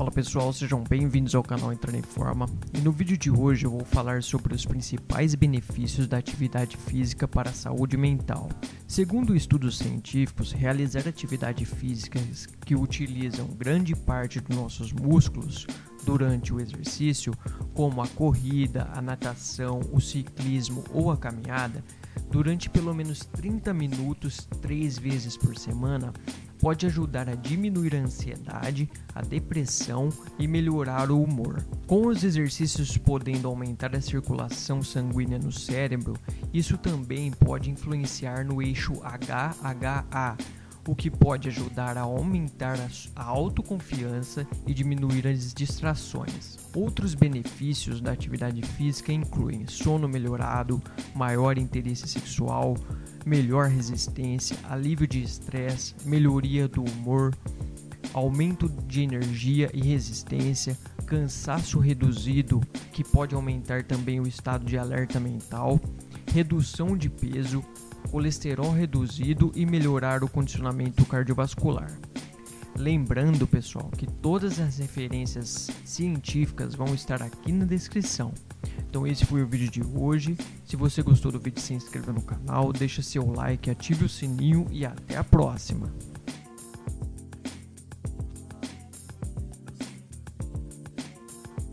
Fala pessoal, sejam bem-vindos ao canal Entrar em Forma e no vídeo de hoje eu vou falar sobre os principais benefícios da atividade física para a saúde mental. Segundo estudos científicos, realizar atividades físicas que utilizam grande parte dos nossos músculos durante o exercício, como a corrida, a natação, o ciclismo ou a caminhada, durante pelo menos 30 minutos três vezes por semana, pode ajudar a diminuir a ansiedade, a depressão e melhorar o humor. Com os exercícios podendo aumentar a circulação sanguínea no cérebro, isso também pode influenciar no eixo HHA, o que pode ajudar a aumentar a autoconfiança e diminuir as distrações. Outros benefícios da atividade física incluem sono melhorado, maior interesse sexual, melhor resistência, alívio de estresse, melhoria do humor, aumento de energia e resistência, cansaço reduzido, que pode aumentar também o estado de alerta mental, redução de peso, colesterol reduzido e melhorar o condicionamento cardiovascular. Lembrando, pessoal, que todas as referências científicas vão estar aqui na descrição. Então esse foi o vídeo de hoje. Se você gostou do vídeo, se inscreva no canal, deixa seu like, ative o sininho e até a próxima.